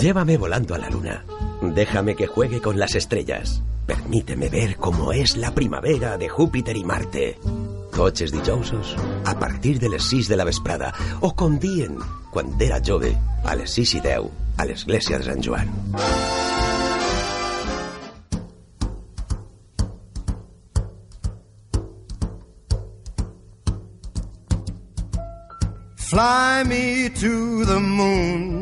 Llévame volando a la luna. Déjame que juegue con las estrellas. Permíteme ver cómo es la primavera de Júpiter i Marte. Cotxes dijousos a partir de les 6 de la vesprada o com dient quan era jove a les 6 i 10 a l'església de Sant Joan. Fly me to the moon,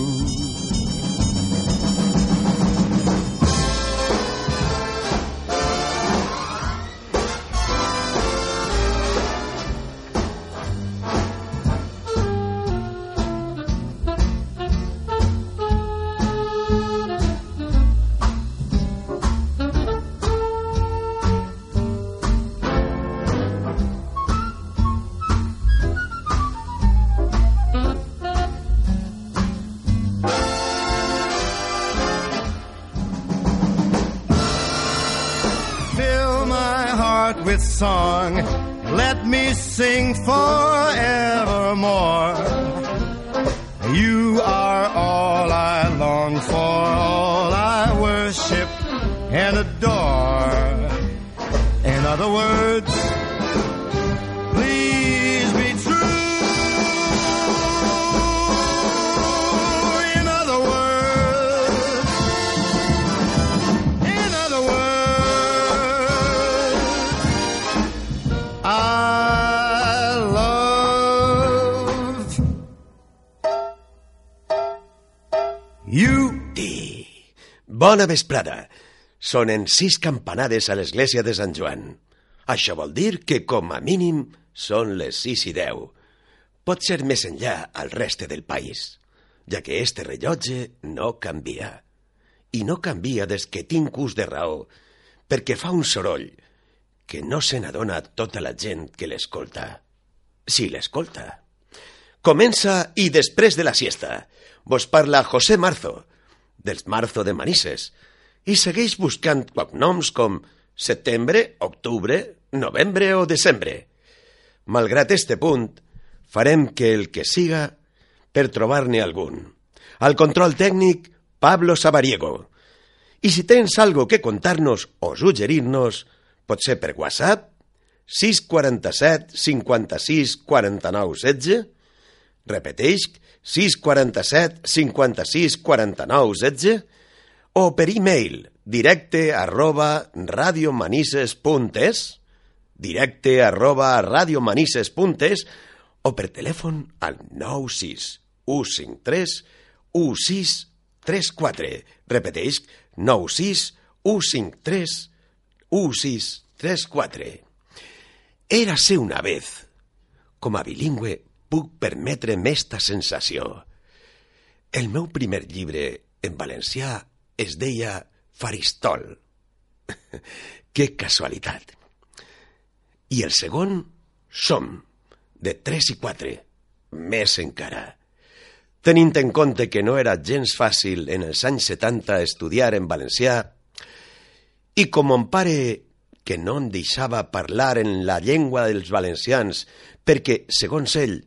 sing for Bona vesprada. Sonen sis campanades a l'església de Sant Joan. Això vol dir que, com a mínim, són les sis i deu. Pot ser més enllà al reste del país, ja que este rellotge no canvia. I no canvia des que tinc ús de raó, perquè fa un soroll que no se n'adona tota la gent que l'escolta. Si l'escolta. Comença i després de la siesta. Vos parla José Marzo, dels Marzo de Manises, i segueix buscant cognoms com setembre, octubre, novembre o desembre. Malgrat este punt, farem que el que siga per trobar-ne algun. Al control tècnic, Pablo Sabariego. I si tens algo que contar-nos o suggerir-nos, pot ser per WhatsApp, 647 56 49 16, repeteix, 647 56 49 16, o per e-mail directe arroba radiomanises.es, directe arroba radiomanises.es, o per telèfon al 96 153 1634. Repeteix, 96 153 1634. Érase una vez. Com a bilingüe puc permetre'm esta sensació. El meu primer llibre en valencià es deia Faristol. que casualitat. I el segon, Som, de 3 i 4, més encara. Tenint en compte que no era gens fàcil en els anys 70 estudiar en valencià, i com mon pare, que no em deixava parlar en la llengua dels valencians perquè, segons ell,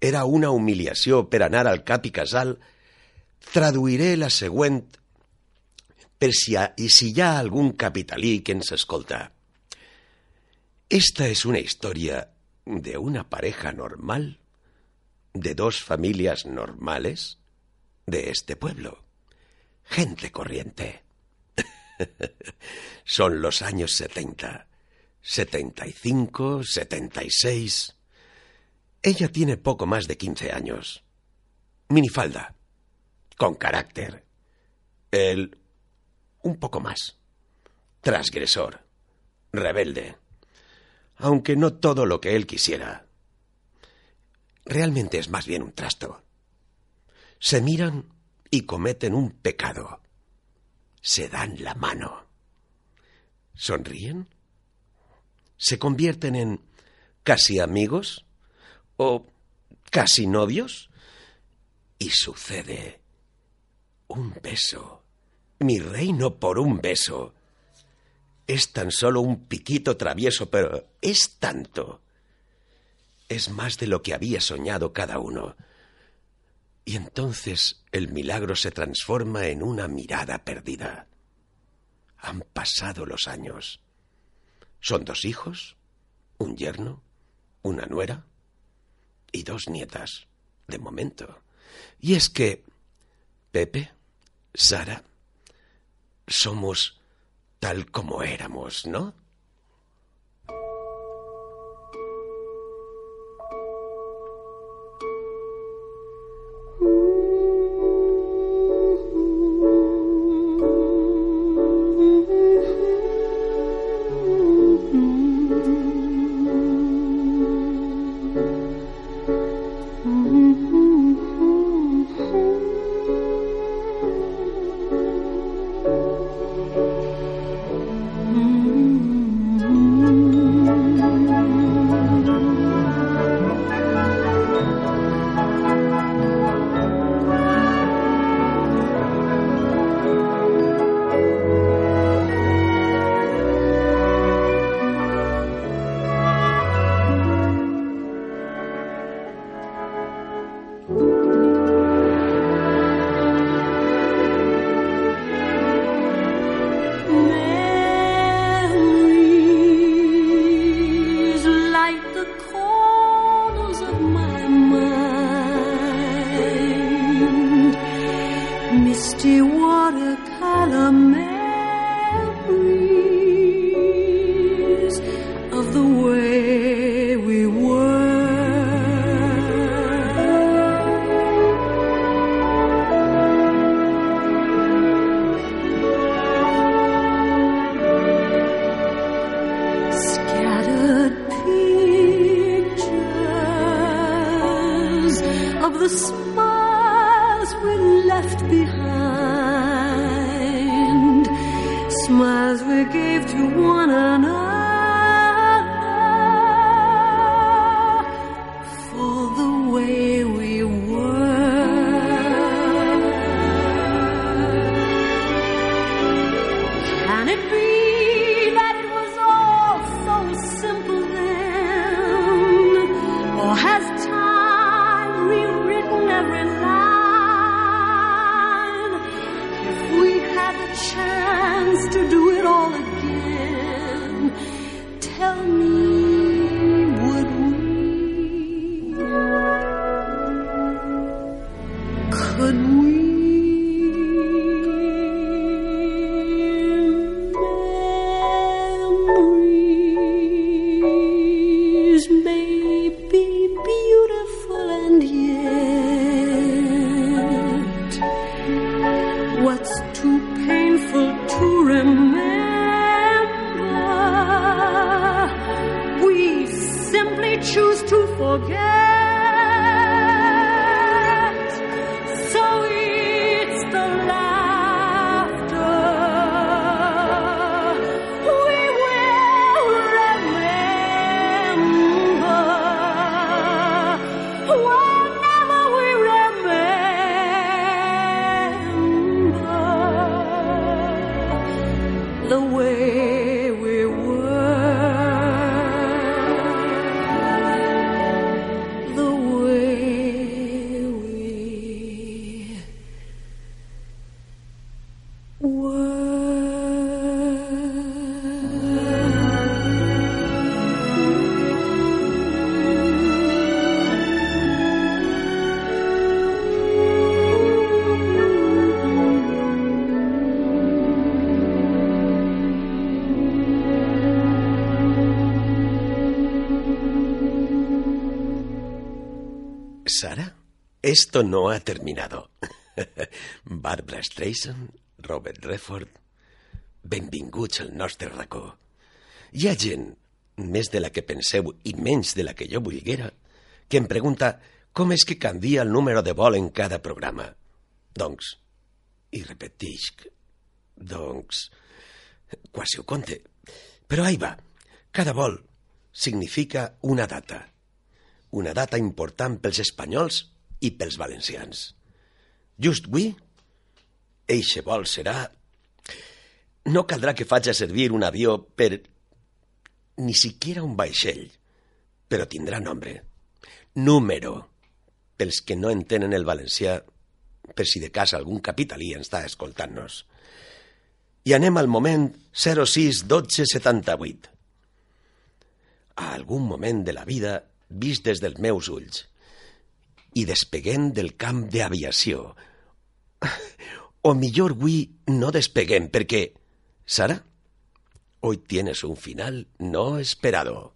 era una humiliació per anar al cap casal, traduiré la següent per si, ha, i si hi ha capitalí que ens escolta. Esta es una historia de una pareja normal, de dos familias normales de este pueblo. Gente corriente. Son los años 70. 75, 76. Ella tiene poco más de 15 años. Minifalda. Con carácter. Él un poco más. Transgresor. Rebelde. Aunque no todo lo que él quisiera. Realmente es más bien un trasto. Se miran y cometen un pecado. Se dan la mano. ¿Sonríen? ¿Se convierten en casi amigos? ¿O casi novios? Y sucede un beso. Mi reino por un beso. Es tan solo un piquito travieso, pero es tanto. Es más de lo que había soñado cada uno. Y entonces el milagro se transforma en una mirada perdida. Han pasado los años. Son dos hijos, un yerno, una nuera y dos nietas, de momento. Y es que Pepe, Sara, somos tal como éramos, ¿no? Sara, esto no ha terminado. Barbara Streisand, Robert Redford, benvinguts al nostre racó. Hi ha gent, més de la que penseu i menys de la que jo volguera, que em pregunta com és que canvia el número de vol en cada programa. Doncs, i repetisc, doncs, quasi ho conte. Però ahí va, cada vol significa una data. Una data important pels espanyols i pels valencians. Just avui, eixe vol serà... No caldrà que faci servir un avió per... ni siquiera un vaixell, però tindrà nombre. Número. Pels que no entenen el valencià, per si de cas algun capitalí està escoltant-nos. I anem al moment 06 12 78. A algun moment de la vida vist des dels meus ulls del camp d'aviació. O millor avui no despeguem perquè, Sara, hoy tienes un final no esperado.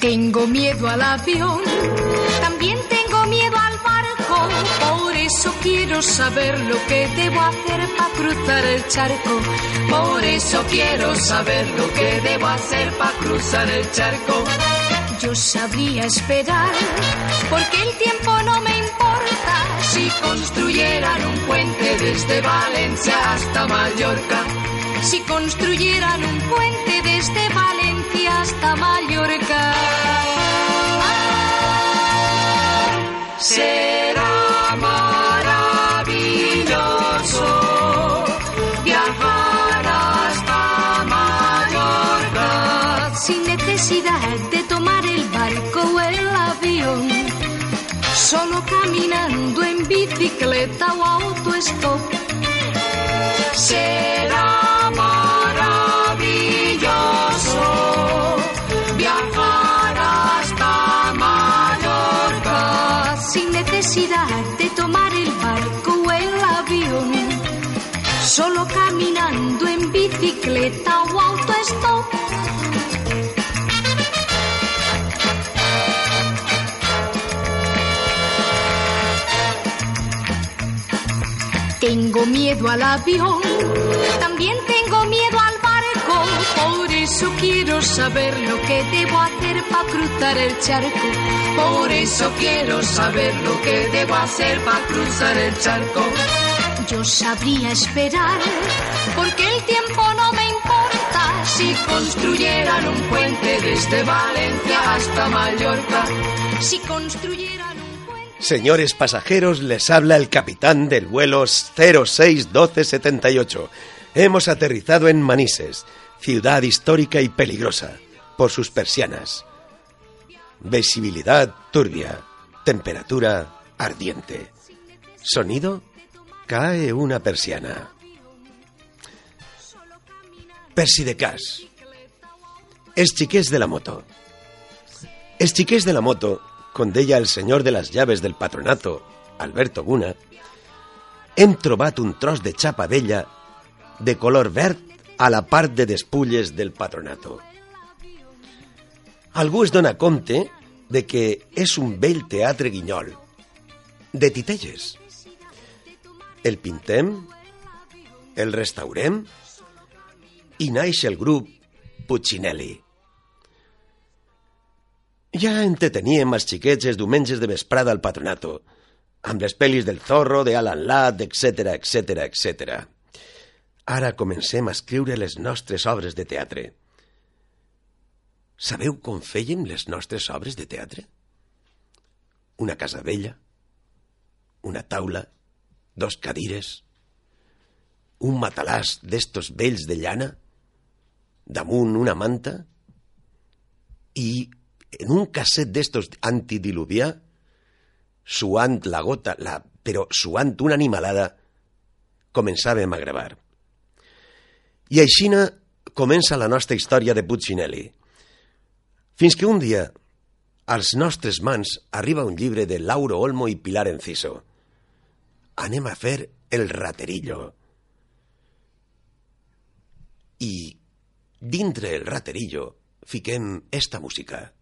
Tengo miedo al avión, también eso quiero saber lo que debo hacer para cruzar el charco. Por eso quiero saber lo que debo hacer para cruzar el charco. Yo sabría esperar, porque el tiempo no me importa. Si construyeran un puente desde Valencia hasta Mallorca, si construyeran un puente desde Valencia hasta Mallorca. Será solo caminando en bicicleta o autostop. Será maravilloso viajar hasta Mallorca sin necesidad de tomar el barco o el avión, solo caminando en bicicleta o autostop. Tengo miedo al avión, también tengo miedo al barco, por eso quiero saber lo que debo hacer para cruzar el charco. Por eso quiero saber lo que debo hacer para cruzar el charco. Yo sabría esperar, porque el tiempo no me importa. Si construyeran un puente desde Valencia hasta Mallorca, si construyeran. Señores pasajeros, les habla el capitán del vuelo 061278. Hemos aterrizado en Manises, ciudad histórica y peligrosa por sus persianas. Visibilidad turbia, temperatura ardiente. Sonido, cae una persiana. Persi de cas. Els xiquets de la moto. Xiquets de la moto, com deia el senyor de les llaves del patronato, Alberto Guna, hem trobat un tros de xapa vella de color verd a la part de despulles del patronato. Algú es dona compte de que és un vell teatre guinyol, de titelles. El pintem, el restaurem i naix el grup Puccinelli. Ja entreteníem els xiquets els diumenges de vesprada al patronato, amb les pel·lis del Zorro, de Alan Ladd, etc etc etc. Ara comencem a escriure les nostres obres de teatre. Sabeu com fèiem les nostres obres de teatre? Una casa vella, una taula, dos cadires, un matalàs d'estos vells de llana, damunt una manta i en un casset d'estos antidiluvià, suant la gota, la, però suant una animalada, començàvem a gravar. I aixina comença la nostra història de Puccinelli. Fins que un dia, als nostres mans, arriba un llibre de Lauro Olmo i Pilar Enciso. Anem a fer el raterillo. I dintre el raterillo fiquem esta música.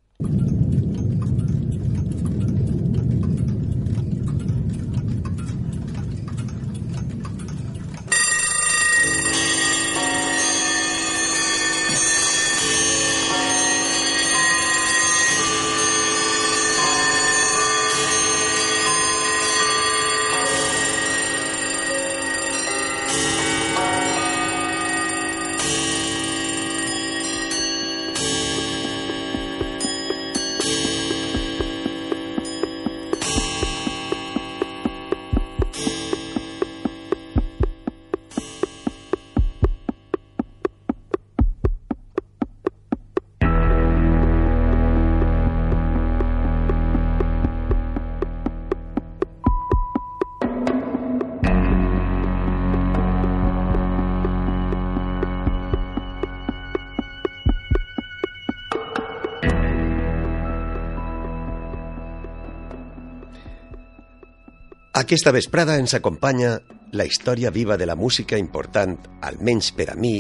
Aquesta vesprada ens acompanya la història viva de la música important, almenys per a mi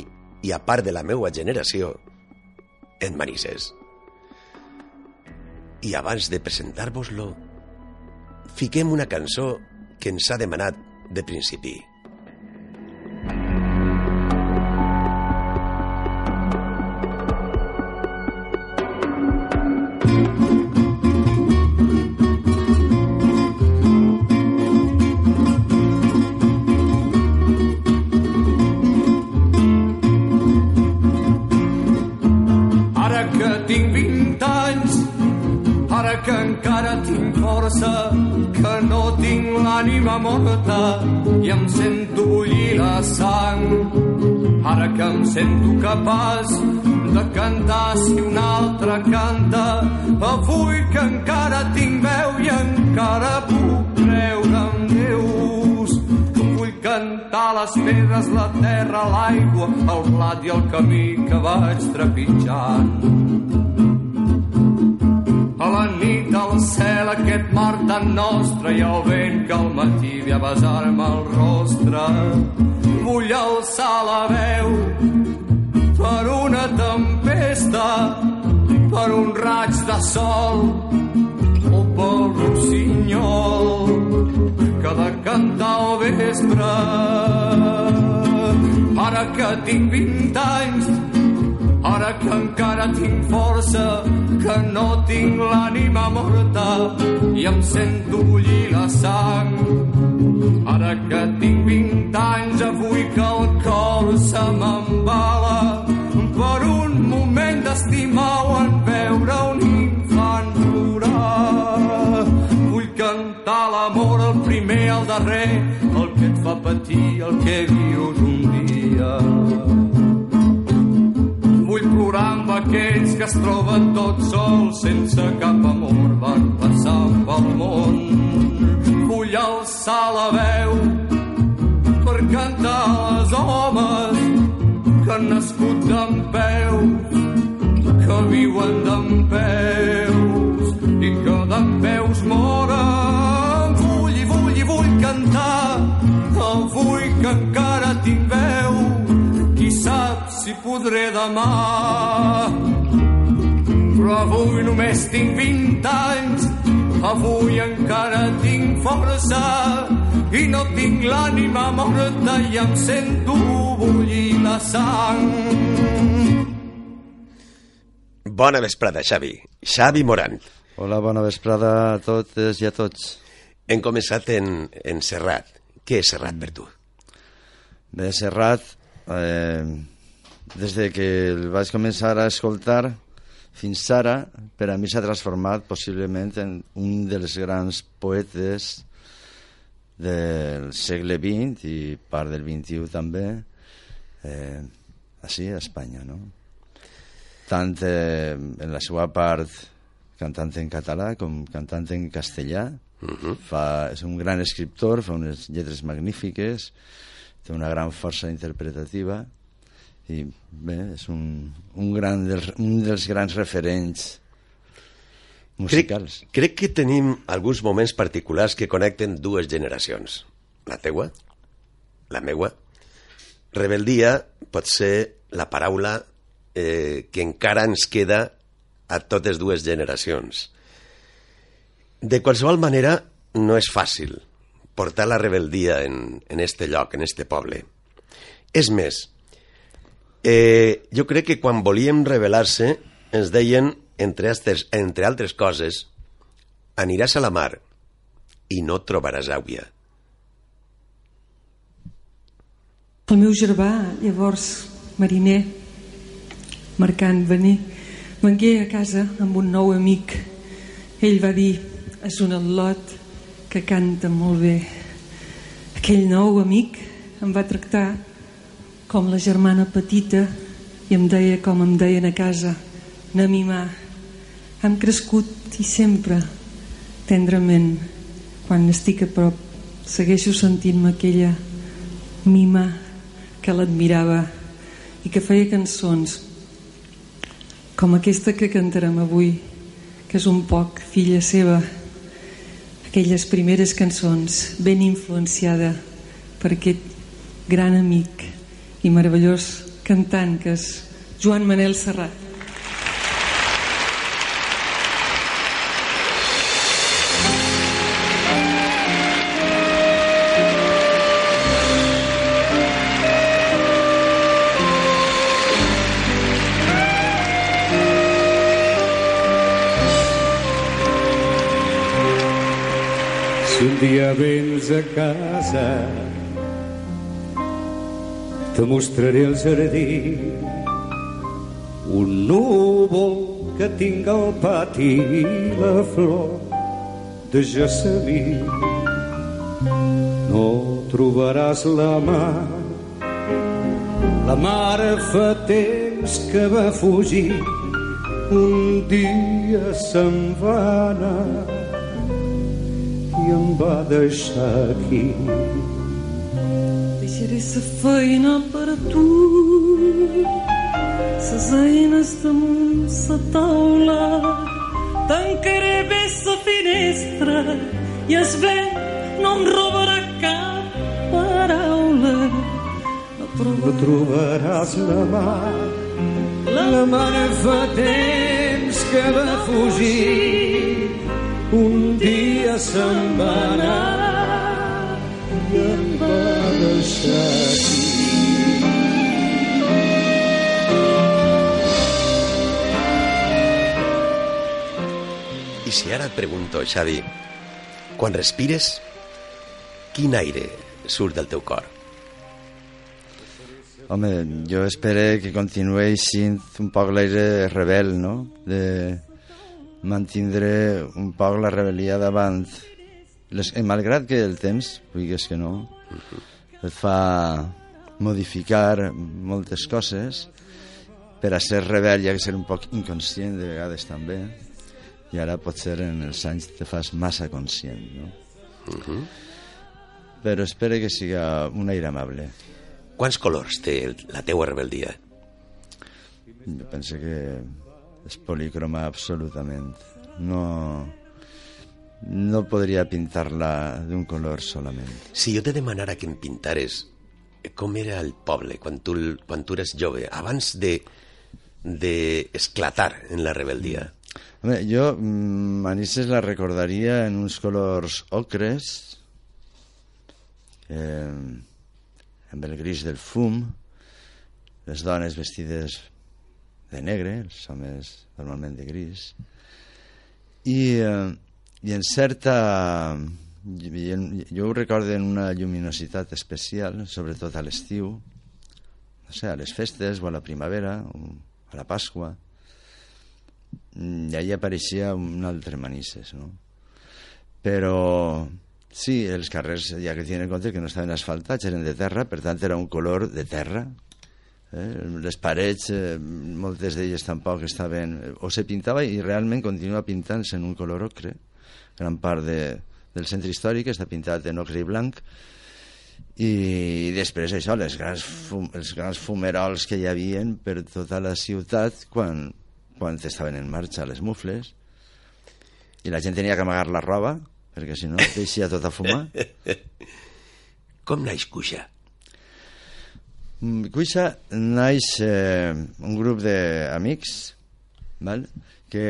i a part de la meua generació, en Manises. I abans de presentar-vos-lo, fiquem una cançó que ens ha demanat de principi. Morta i em sento bullir la sang. Ara que em sento capaç de cantar si un altre canta, avui que encara tinc veu i encara puc creure en Déus. Vull cantar les pedres, la terra, l'aigua, el blat i el camí que vaig trepitjant. A la nit al cel aquest tan nostre i el vent que al matí ve a besar-me el rostre. Vull alçar la veu per una tempesta, per un raig de sol o pel rossinyol que de cantar al vespre. Ara que tinc 20 anys, ara que encara tinc força, que no tinc l'ànima morta i em sento bullir la sang. Ara que tinc 20 anys, avui que el cor se m'embala per un moment d'estimar en veure un infant plorar. Vull cantar l'amor, el primer, el darrer, el que et fa patir, el que vius un dia. Vull plorar amb aquells que es troben tots sols, sense cap amor, van passar pel món. Vull alçar la veu per cantar als homes que han nascut d'en peus, que viuen d'en peus i que d'en peus moren. Vull i vull i vull cantar, avui que encara tinc veu, si podré demà. Però avui només tinc 20 anys, avui encara tinc força i no tinc l'ànima morta i em sento bullir la sang. Bona vesprada, Xavi. Xavi Morant. Hola, bona vesprada a totes i a tots. Hem començat en, en Serrat. Què és Serrat per tu? Bé, Serrat, eh, des de que el vaig començar a escoltar fins ara, per a mi s'ha transformat possiblement en un dels grans poetes del segle XX i part del XXI també, eh, així a Espanya, no? Tant eh, en la seva part cantant en català com cantant en castellà. Uh -huh. fa, és un gran escriptor, fa unes lletres magnífiques, té una gran força interpretativa i bé, és un, un, gran dels, un dels grans referents musicals. Crec, crec que tenim alguns moments particulars que connecten dues generacions. La teua, la meua, rebeldia pot ser la paraula eh, que encara ens queda a totes dues generacions. De qualsevol manera, no és fàcil portar la rebeldia en, en este lloc, en este poble. És més, eh, jo crec que quan volíem rebel·lar-se ens deien, entre altres, entre altres coses, aniràs a la mar i no trobaràs àvia. El meu germà, llavors mariner, marcant venir, vengué a casa amb un nou amic. Ell va dir, és un atlot que canta molt bé. Aquell nou amic em va tractar com la germana petita i em deia com em deien a casa, na. Hem crescut i sempre, tendrament, quan estic a prop, segueixo sentint-me aquella mima que l'admirava i que feia cançons com aquesta que cantarem avui, que és un poc filla seva, aquelles primeres cançons ben influenciada per aquest gran amic i meravellós cantant que és Joan Manel Serrat. Si un dia vens a casa te mostraré el jardí. Un núvol que tinc al pati i la flor de gessamí no trobaràs la mar la mare fa temps que va fugir. Un dia se'n va anar i em va deixar aquí. Sa feina per a tu Ses eines damunt sa taula Tancaré bé sa finestra i es vent no em robarà cap paraula No No trobaràs la mar, la mare fa temps que va fugir. Un dia se'n va anar i em va deixar aquí. I si ara et pregunto, Xavi, quan respires, quin aire surt del teu cor? Home, jo espero que continuï sent un poc l'aire rebel, no? De mantindre un poc la rebel·lia davant. Les, eh, malgrat que el temps, digues que no, et fa modificar moltes coses, per a ser rebel ha que ser un poc inconscient de vegades també, i ara potser en els anys te fas massa conscient, no? Però espero que siga un aire amable. Quants colors té la teua rebeldia? Jo penso que és policroma absolutament. No, no podria pintar-la d'un color solament. Si jo te demanara que em pintares com era el poble quan tu, quan tu eres jove, abans de, de esclatar en la rebeldia, Home, jo mm, Manises la recordaria en uns colors ocres, eh, amb el gris del fum, les dones vestides de negre, els homes normalment de gris, i, eh, i en certa... i Jo ho recordo en una lluminositat especial, sobretot a l'estiu, no sé, a les festes o a la primavera o a la Pasqua, Mm, i allà apareixia un altre Manises, no? Però sí, els carrers, ja que tenen en compte que no estaven asfaltats, eren de terra, per tant era un color de terra. Eh? Les parets, eh, moltes d'elles tampoc estaven... O se pintava i realment continua pintant-se en un color ocre. Gran part de, del centre històric està pintat en ocre i blanc, i després això, les grans fum, els grans fumerols que hi havien per tota la ciutat quan, quan estaven en marxa les mufles i la gent tenia que amagar la roba perquè si no deixia tot a fumar com naix Cuixa? Mm, Cuixa naix eh, un grup d'amics val? que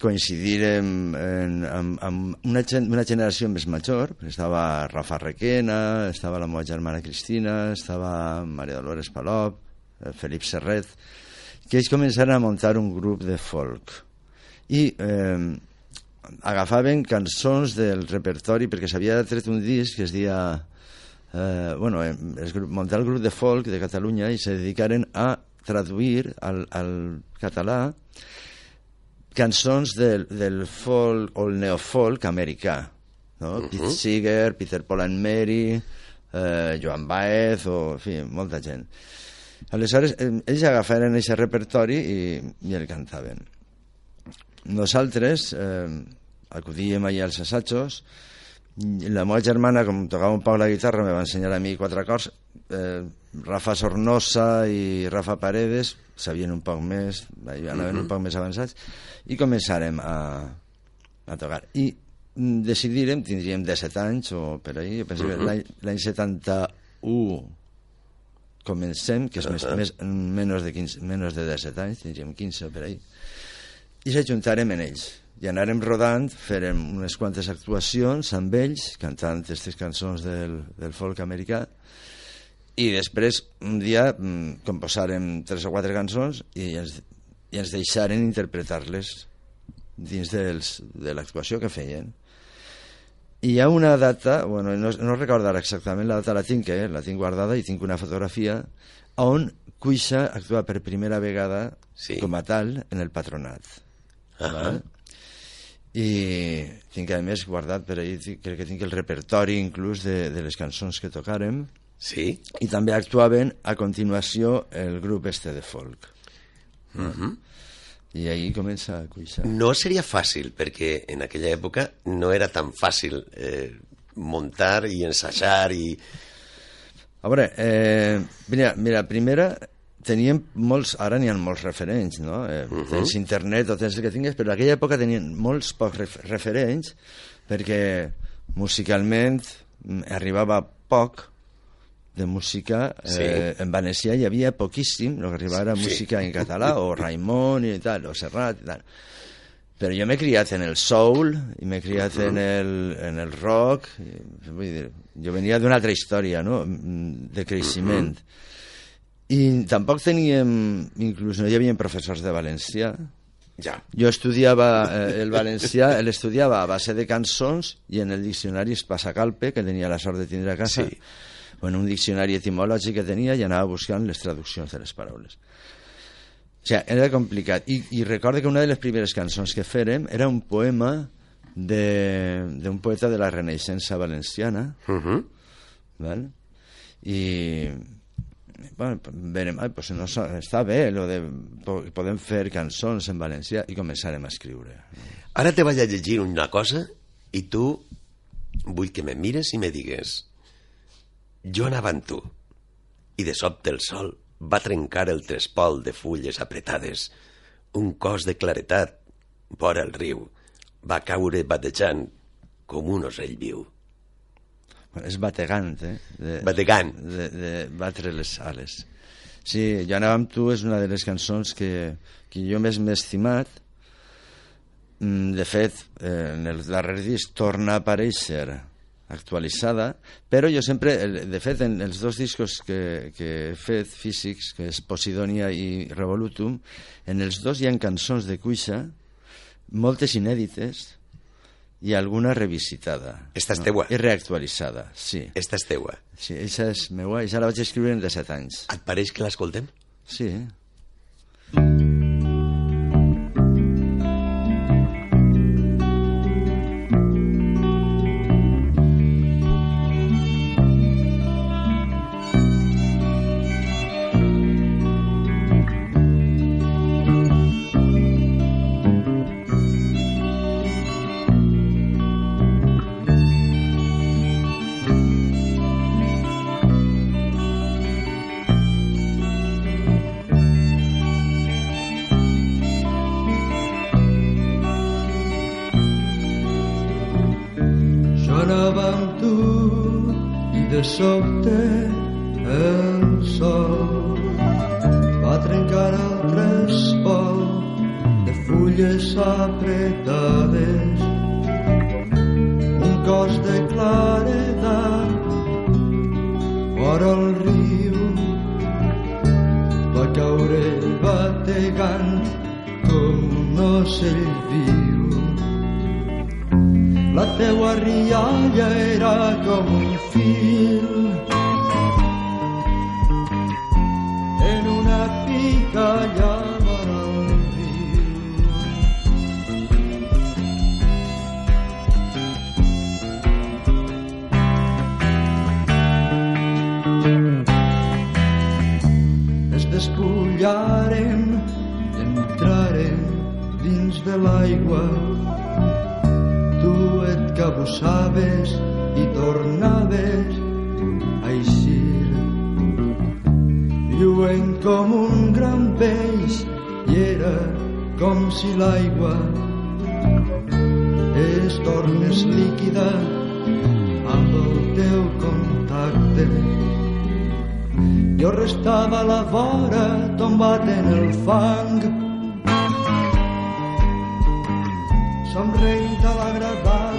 coincidirem en, en, amb una, gen, una generació més major, estava Rafa Requena, estava la meva germana Cristina, estava Maria Dolores Palop, eh, Felip Serret, que ells començaren a muntar un grup de folk. I eh, agafaven cançons del repertori, perquè s'havia tret un disc que es dia eh, bueno, es muntar el grup de folk de Catalunya i se dedicaren a traduir al, al català cançons del, del folk o el neofolk americà. No? Uh -huh. Pete Seeger, Peter Paul and Mary, eh, Joan Baez, o, en fi, molta gent. Aleshores, eh, ells agafaren aquest repertori i, i el cantaven. Nosaltres eh, acudíem allà als assajos, la meva germana, com tocava un poc la guitarra, me va ensenyar a mi quatre acords. Eh, Rafa Sornosa i Rafa Paredes sabien un poc més, anaven uh -huh. un poc més avançats, i començarem a, a tocar. I decidirem, tindríem 17 anys o per ahir, penso uh -huh. que l'any 71 comencem, que és uh -huh. més, més, menys, de 15, menys de 17 anys, tindríem 15 o per ahir, i s'ajuntarem en ells i anàrem rodant, farem unes quantes actuacions amb ells, cantant aquestes cançons del, del folk americà, i després un dia mm, composarem tres o quatre cançons i ens, i ens deixaren interpretar-les dins dels, de l'actuació que feien. I hi ha una data, bueno, no, no recordo ara exactament la data, la tinc, eh? la tinc guardada i tinc una fotografia on Cuixa actua per primera vegada sí. com a tal en el patronat. Uh -huh. i tinc a més guardat per ahir crec que tinc el repertori inclús de, de les cançons que tocarem sí? i també actuaven a continuació el grup este de folk uh -huh. i ahir comença a cuixar no seria fàcil perquè en aquella època no era tan fàcil eh, muntar i ensajar i... a veure, eh, mira, mira primera teníem molts, ara n'hi ha molts referents, no? Eh, uh -huh. Tens internet o tens el que tingues, però en aquella època tenien molts pocs ref referents perquè musicalment mm, arribava poc de música eh, sí. en valencià hi havia poquíssim el que arribava sí. música en català o Raimon i tal, o Serrat i tal però jo m'he criat en el soul i m'he criat en, el, en el rock vull dir, jo venia d'una altra història no? De creixement i tampoc teníem, inclús no hi havia professors de valencià. Ja. Jo estudiava eh, el valencià, l'estudiava a base de cançons i en el diccionari Espasacalpe, que tenia la sort de tindre a casa, sí. O en un diccionari etimològic que tenia i anava buscant les traduccions de les paraules. O sigui, era complicat. I, I recordo que una de les primeres cançons que fèrem era un poema d'un poeta de la Renaixença valenciana, uh -huh. val? i bueno, verem, ai, pues no, està bé lo de podem fer cançons en valencià i començarem a escriure. Ara te vaig a llegir una cosa i tu vull que me mires i me digues jo anava amb tu i de sobte el sol va trencar el trespol de fulles apretades un cos de claretat vora el riu va caure batejant com un ocell viu Bueno, és bategant, eh? De, bategant. De, de batre les ales. Sí, Jo anava amb tu és una de les cançons que, que jo més m'he estimat. Mm, de fet, eh, en el darrer disc torna a aparèixer actualitzada, però jo sempre, de fet, en els dos discos que, que he fet físics, que és Posidonia i Revolutum, en els dos hi ha cançons de Cuixa, moltes inèdites, i alguna revisitada. Esta és no? teua? I reactualitzada, sí. Esta és teua? Sí, aquesta és meua, ja la vaig escriure en 17 anys. Et pareix que l'escoltem? Sí. de apretades un cos de claredat vora el riu va caure bategant com un ocell viu la teua rialla era com un fil. En una pica despullaren, entraren dins de l'aigua. Tu et cabussaves i tornaves a eixir lluent com un gran peix i era com si l'aigua es tornés líquida amb el teu contacte. Jo restava a la vora tombat en el fang. Somreint a l'agradable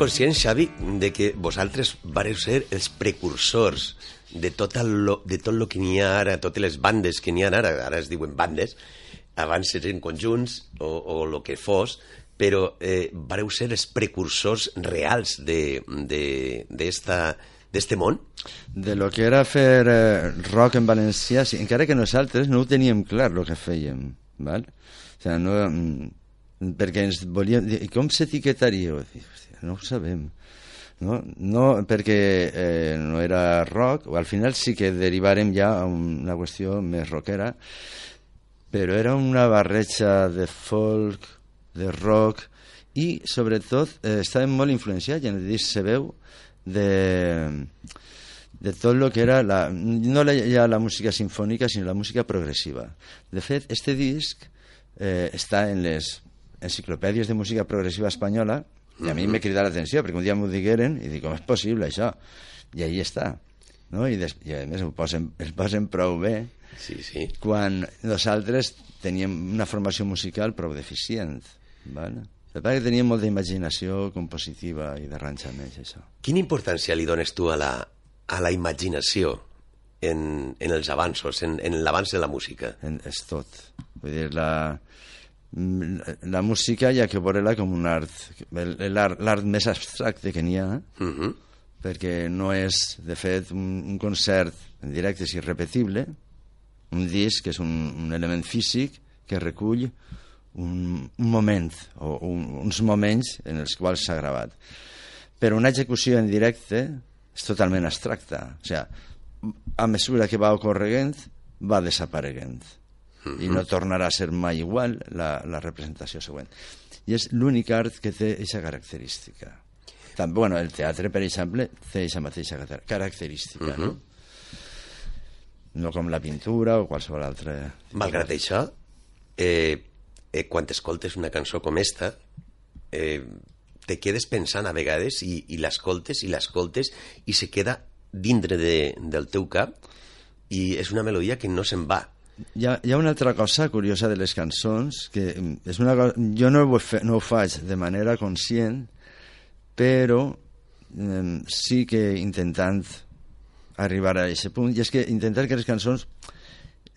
Eres conscient, Xavi, de que vosaltres vareu ser els precursors de tot el, de tot el que n'hi ha ara, totes les bandes que n'hi ha ara, ara es diuen bandes, abans eren conjunts o, o el que fos, però eh, vareu ser els precursors reals de, de, d'esta, d'este món? De lo que era fer eh, rock en valencià, sí, encara que nosaltres no ho teníem clar el que fèiem, val? O sigui, no, mm, perquè ens volíem... dir, com hòstia, No ho sabem. No, no perquè eh, no era rock, o al final sí que derivarem ja a una qüestió més rockera, però era una barreja de folk, de rock, i sobretot eh, estàvem molt influenciats, en el disc se veu, de, de tot el que era la, no la, ja la música sinfònica, sinó la música progressiva. De fet, este disc eh, està en les enciclopèdies de música progressiva espanyola i a mi m'he cridat l'atenció, perquè un dia m'ho digueren i dic, com és possible això? I ahí està. No? I, des, I a més ho posen, el posen prou bé Sí, sí. quan nosaltres teníem una formació musical prou deficient. Vale? El que teníem molta imaginació compositiva i d'arranjaments, això. Quina importància li dones tu a la, a la imaginació en, en els avanços, en, en l'avanç de la música? En, és tot. Vull dir, la, la música hi ha que veure-la com un art, el- l'art més abstracte que n'hi ha, Uh -huh. perquè no és, de fet, un, un concert en directe és irrepetible, un disc és un, un element físic que recull un, un moment o un, uns moments en els quals s'ha gravat. Però una execució en directe és totalment abstracta. O sigui, a mesura que va ocorregent, va desapareguent. I no tornarà a ser mai igual la, la representació següent. I és l'únic art que té aquesta característica. També, bueno, el teatre, per exemple, té aquesta mateixa característica, mm -hmm. no? No com la pintura o qualsevol altra... Malgrat això, eh, eh, quan t'escoltes una cançó com esta, eh, te quedes pensant a vegades i, i l'escoltes i l'escoltes i se queda dintre de, del teu cap i és una melodia que no se'n va. Hi ha, hi ha una altra cosa curiosa de les cançons, que és una cosa, jo no ho, fe, no ho faig de manera conscient, però eh, sí que intentant arribar a aquest punt, i és que intentar que les cançons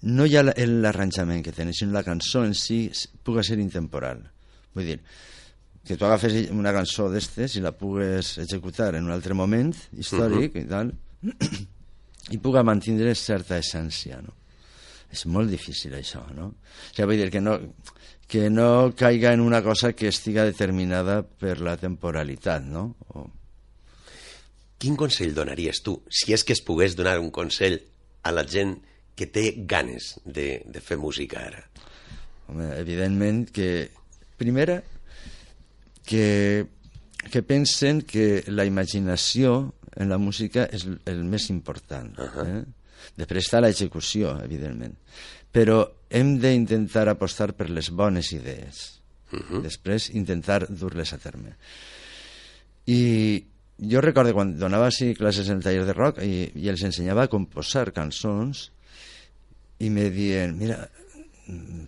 no hi ha l'arranjament que tenen, sinó la cançó en si puga ser intemporal. Vull dir, que tu agafes una cançó d'estes i la pugues executar en un altre moment històric uh -huh. i tal, i puga mantindre certa essència, no? És molt difícil, això, no? O sigui, vull dir que no, que no caiga en una cosa que estiga determinada per la temporalitat, no? O... Quin consell donaries tu, si és que es pogués donar un consell a la gent que té ganes de, de fer música ara? Home, evidentment que, primera, que, que pensen que la imaginació en la música és el més important. Uh -huh. eh? Després està l'execució, evidentment. Però hem d'intentar apostar per les bones idees. Uh -huh. Després intentar dur-les a terme. I jo recordo quan donava sí, classes en el taller de rock i, i els ensenyava a composar cançons i me diuen, mira,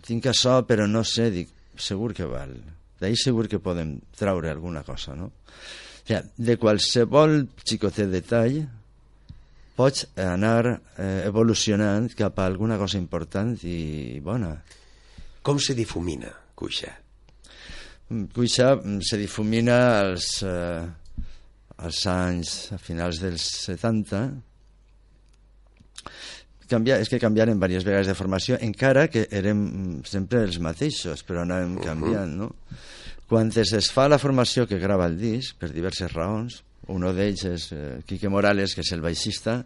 tinc això però no sé, dic, segur que val. D'ahir segur que podem traure alguna cosa, no? O sigui, de qualsevol xicotet detall pots anar eh, evolucionant cap a alguna cosa important i bona. Com se difumina Cuixa? Mm, Cuixa mm, se difumina als, eh, als anys, a finals dels 70, canviar, és que canviaren diverses vegades de formació, encara que érem mm, sempre els mateixos, però anàvem canviant, no? Quan es fa la formació que grava el disc, per diverses raons, un d'ells és eh, Quique Morales, que és el baixista,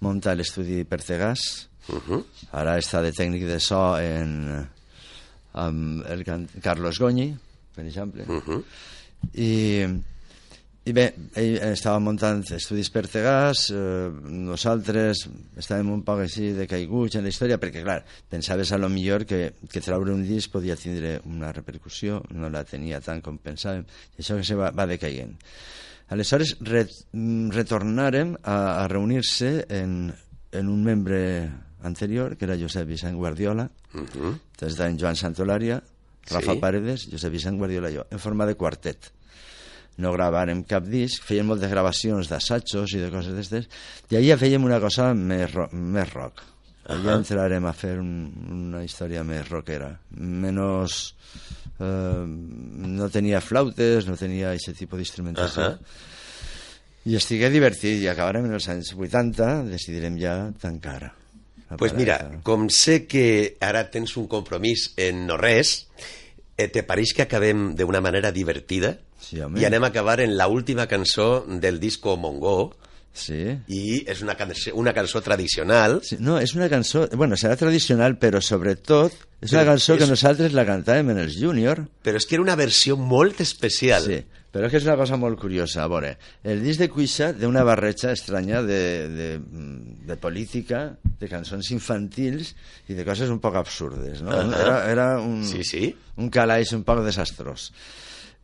munta l'estudi Pertegàs, uh -huh. ara està de tècnic de so en, amb el Carlos Goñi, per exemple, uh -huh. i i bé, ell estava muntant estudis per Tegàs, eh, nosaltres estàvem un poc així de caiguts en la història, perquè, clar, pensaves a lo millor que, que treure un disc podia tindre una repercussió, no la tenia tant com pensàvem, i això que se va, va decaient. Aleshores, re, retornarem a, a reunir-se en, en un membre anterior, que era Josep Vicent Guardiola, uh -huh. d'en Joan Santolària, Rafa sí. Paredes, Josep Vicent Guardiola i jo, en forma de quartet no gravàrem cap disc, fèiem moltes gravacions d'assajos i de coses d'aquestes, i allà fèiem una cosa més, ro més rock. Allà uh -huh. entrarem a fer un, una història més rockera, menys... Eh, no tenia flautes, no tenia aquest tipus d'instrumentació. Uh -huh. I estigué divertit, i acabarem en els anys 80, decidirem ja tancar. Doncs pues mira, com sé que ara tens un compromís en no res, eh, te pareix que acabem d'una manera divertida? Sí, home. I anem a acabar en la última cançó del disco Mongo, Sí. i és una cançó, una cançó tradicional. sí. No, és una cançó... Bueno, serà tradicional, però sobretot és una cançó que és- nosaltres la cantàvem en els Júnior. Però és que era una versió molt especial. Sí, però és que és una cosa molt curiosa. A veure, el disc de Cuixa té una barreja estranya de, de, de política, de cançons infantils i de coses un poc absurdes, no? Ahà. Era, era un, Sí, sí. un calaix un poc desastrós.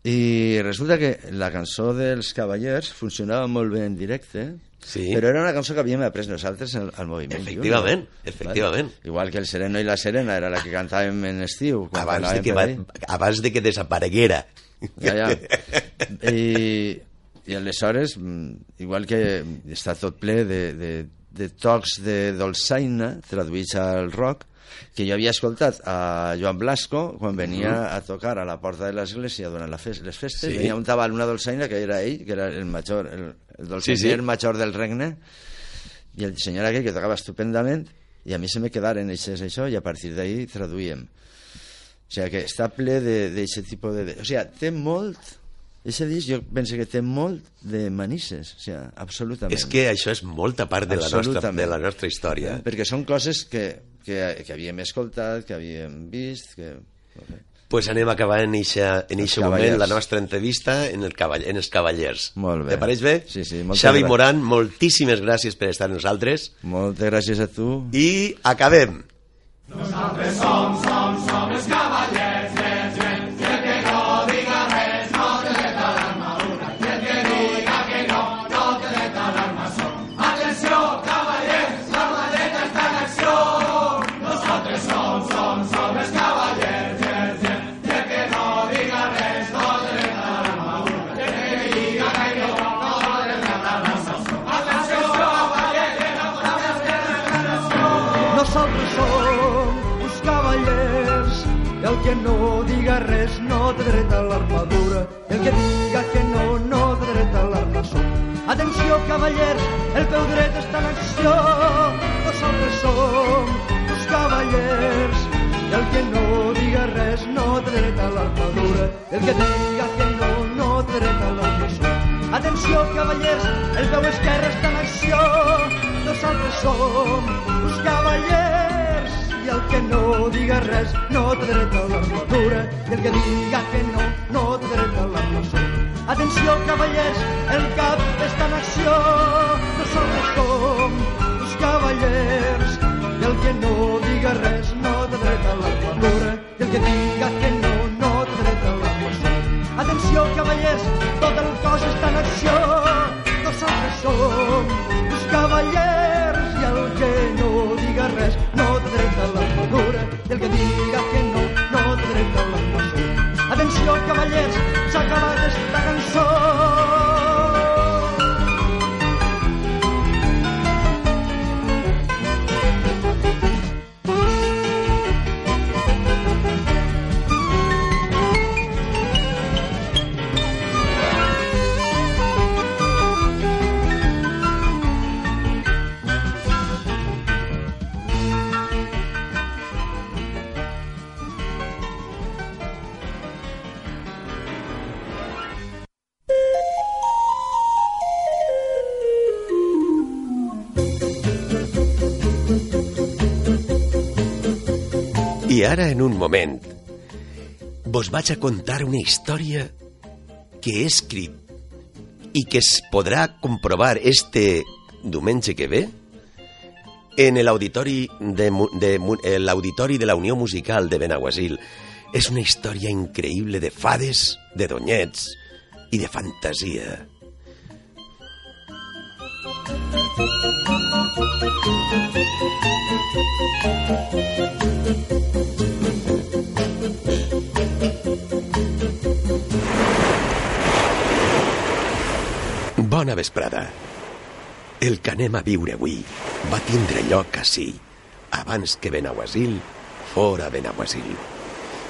I resulta que la cançó dels Cavallers funcionava molt bé en directe, Sí. però era una cançó que havíem après nosaltres al, al moviment. Efectivament, Junior. efectivament. Vale? Igual que el Sereno i la Serena era la que cantàvem en estiu. quan Abans de, que va, abans de que desapareguera. Ja, ja. I, I aleshores, mm, igual que està tot ple de, de, de tocs de dolçaina traduïts al rock, que jo havia escoltat a Joan Blasco quan venia a tocar a la porta de l'església durant la fes les festes, Sí. venia un tabal, una dolçaina, que era ell, que era el major, el, el dolçainer Sí, sí. major del regne, i el senyor aquell que tocava estupendament, i a mi se me quedaren eixes això, i a partir d'ahí traduïem. O sigui, que està ple d'aquest tipus de... O sigui, té molt... Ese disc jo penso que té molt de manisses, o sigui, absolutament. És que això és molta part de la nostra, de la nostra història. Eh? Perquè són coses que, que, que havíem escoltat, que havíem vist, que... pues anem a acabar en eixa, en eixa moment la nostra entrevista en, el cavall, en els Cavallers. Molt bé. Te pareix bé? Sí, sí. Xavi Moran, moltíssimes gràcies per estar amb nosaltres. Moltes gràcies a tu. I acabem. Nosaltres som cavallers, el peu dret està en acció. Nosaltres som uns cavallers i el que no diga res no té dret a l'armadura el que diga que no, no té dret a l'armació. Atenció, cavallers, el peu esquerre està en acció. Nosaltres som uns cavallers i el que no diga res no té dret a l'armadura i el que diga que no, no té dret a l'armació. Atenció, cavallers, el cap està en acció. Nosaltres som uns cavallers i el que no diga res no té dret a l'armadura i el que diga que no, no té dret a l'armació. Atenció, cavallers, tot el cos està en acció. Nosaltres som uns cavallers i el que no diga res no ara, en un moment, vos vaig a contar una història que he escrit i que es podrà comprovar este diumenge que ve en l'auditori de, de, l'auditori de la Unió Musical de Benaguasil. És una història increïble de fades, de donyets i de fantasia. Bona vesprada. El que anem a viure avui va tindre lloc ací, abans que Benaguasil fora Benaguasil.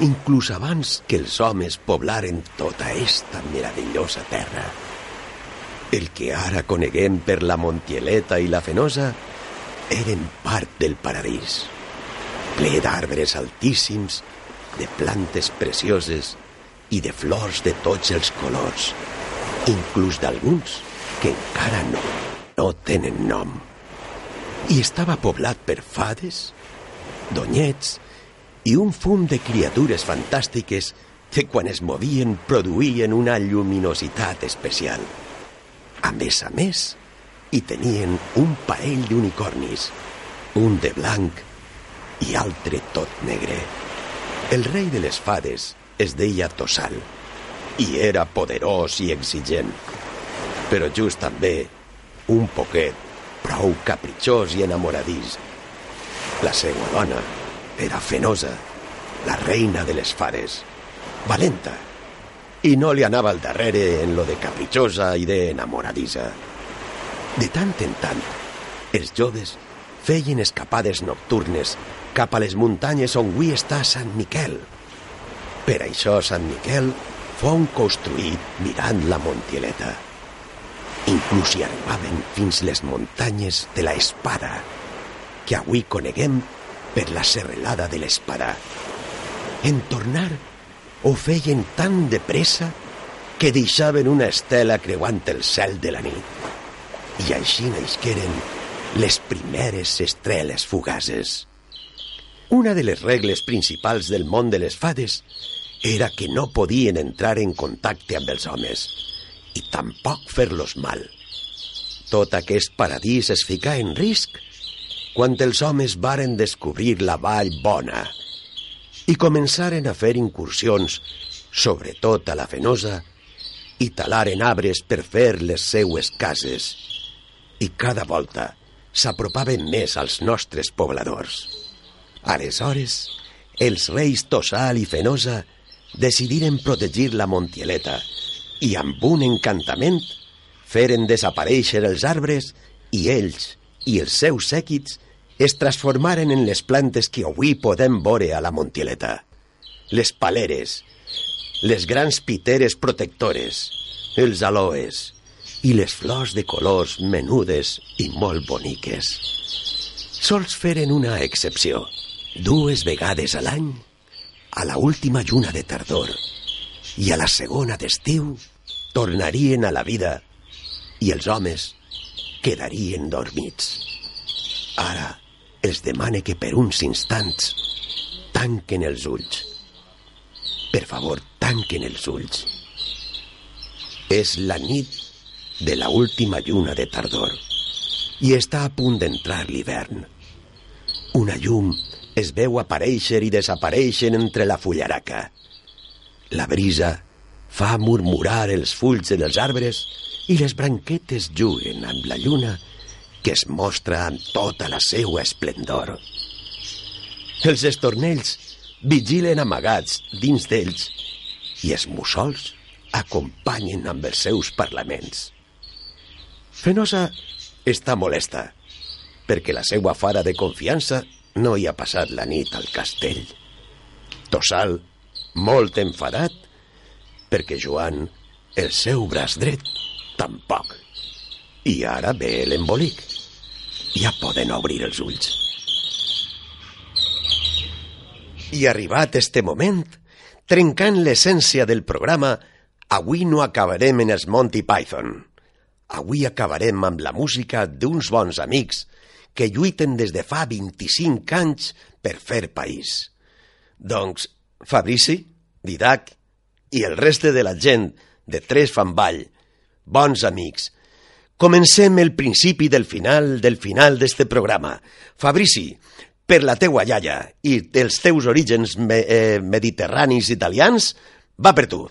Inclús abans que els homes poblaren tota esta meravellosa terra. El que ara coneguem per la Montieleta i la Fenosa eren part del paradís, ple d'arbres altíssims, de plantes precioses i de flors de tots els colors, inclús d'alguns que encara no, no tenen nom. I estava poblat per fades, donyets i un fum de criatures fantàstiques que quan es movien produïen una lluminositat especial. A més a més, hi tenien un parell d'unicornis, un de blanc i altre tot negre. El rei de les fades es deia Tossal i era poderós i exigent, però just també un poquet prou capritxós i enamoradís. La seva dona era Fenosa, la reina de les fades, valenta, i no li anava al darrere en lo de capritxosa i de enamoradissa. De tant en tant, els joves feien escapades nocturnes cap a les muntanyes on avui està Sant Miquel. Per això Sant Miquel fou construït mirant la Montieleta. Inclús hi arribaven fins les muntanyes de la Espada, que avui coneguem per la serrelada de l'Espada. En tornar, ho feien tan de pressa que deixaven una estela creuant el cel de la nit. I així naixqueren les primeres estreles fugaces. Una de les regles principals del món de les fades era que no podien entrar en contacte amb els homes i tampoc fer-los mal. Tot aquest paradís es ficà en risc quan els homes varen descobrir la vall bona i començaren a fer incursions, sobretot a la Fenosa, i talaren arbres per fer les seues cases. I cada volta s'apropaven més als nostres pobladors. Aleshores, els reis Tossal i Fenosa decidiren protegir la Montieleta i amb un encantament feren desaparèixer els arbres i ells i els seus sèquits es transformaren en les plantes que avui podem veure a la Montieleta. Les paleres, les grans piteres protectores, els aloes i les flors de colors menudes i molt boniques. Sols feren una excepció. Dues vegades a l'any a la última lluna de tardor i a la segona d'estiu tornarien a la vida i els homes quedarien dormits. Ara els demane que per uns instants tanquen els ulls. Per favor, tanquen els ulls. És la nit de la última lluna de tardor i està a punt d'entrar l'hivern. Una llum es veu aparèixer i desaparèixer entre la fullaraca. La brisa fa murmurar els fulls dels arbres i les branquetes juguen amb la lluna que es mostra amb tota la seva esplendor. Els estornells vigilen amagats dins d'ells i els mussols acompanyen amb els seus parlaments. Fenosa està molesta perquè la seva fara de confiança no hi ha passat la nit al castell. Tossal, molt enfadat, perquè Joan, el seu braç dret, tampoc. I ara ve l'embolic. Ja poden obrir els ulls. I arribat este moment, trencant l'essència del programa, avui no acabarem en els Monty Python. Avui acabarem amb la música d'uns bons amics que lluiten des de fa 25 anys per fer país. Doncs Fabrici, Didac i el reste de la gent de Tres Fanvall, bons amics, comencem el principi del final del final d'este programa. Fabrici, per la teua iaia i els teus orígens me eh, mediterranis italians, va per tu.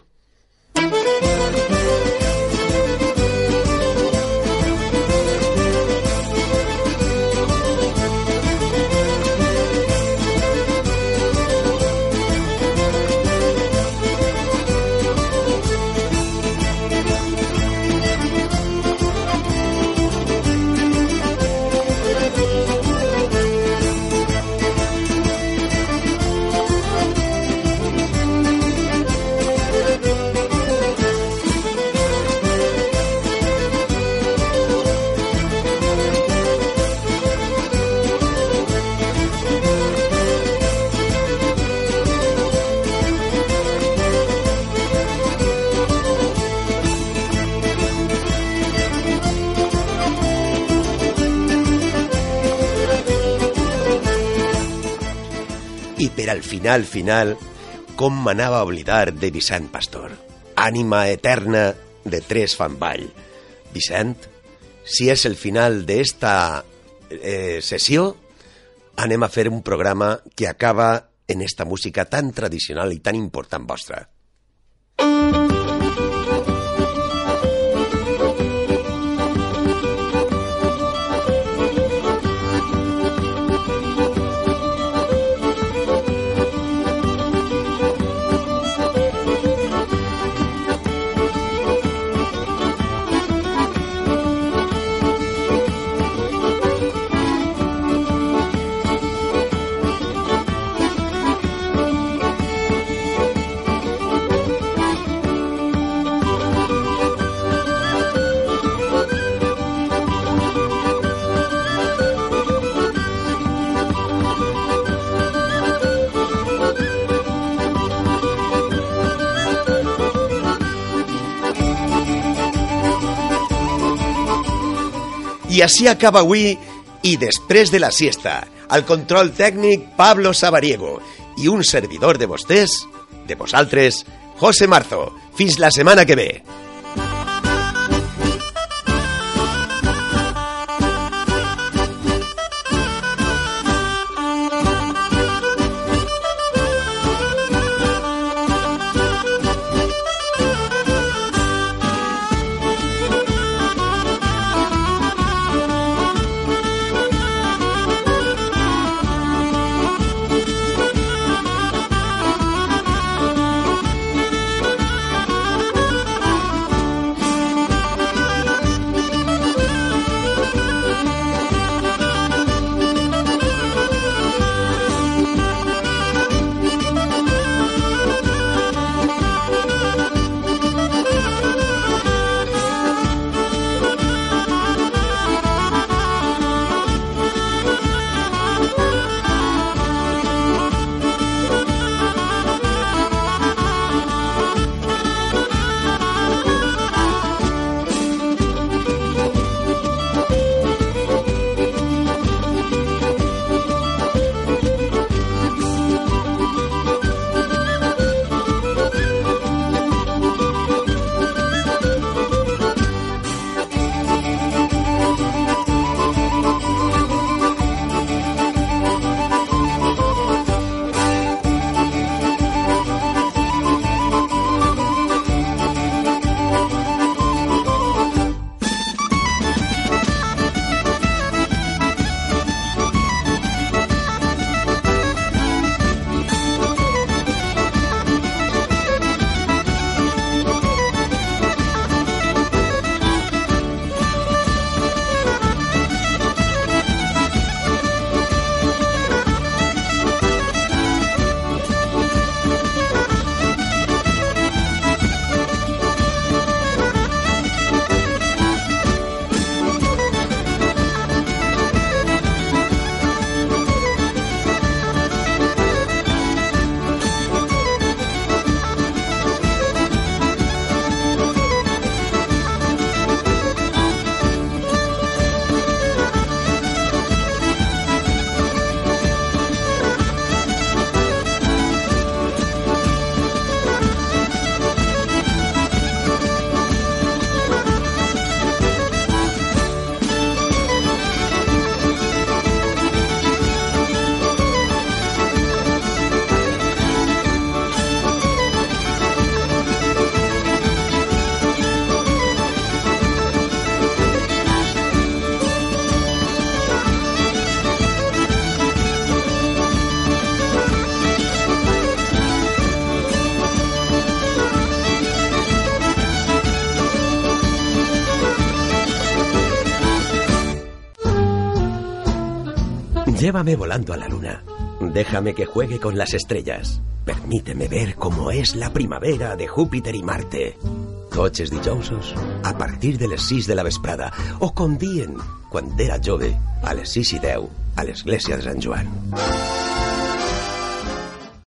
Final, final, com m'anava a oblidar de Vicent Pastor, ànima eterna de Tres Fanvall. Vicent, si és el final d'esta eh, sessió, anem a fer un programa que acaba en esta música tan tradicional i tan important vostra. I així acaba avui i després de la siesta. Al control tècnic, Pablo Sabariego. I un servidor de vostès, de vosaltres, José Marzo. Fins la setmana que ve. Llévame volando a la luna. Déjame que juegue con las estrellas. Permíteme ver cómo es la primavera de Júpiter i Marte. Tots dijousos, a partir de les 6 de la vesprada, o com dient, quan era jove, a les 6 i 10, a l'església de Sant Joan.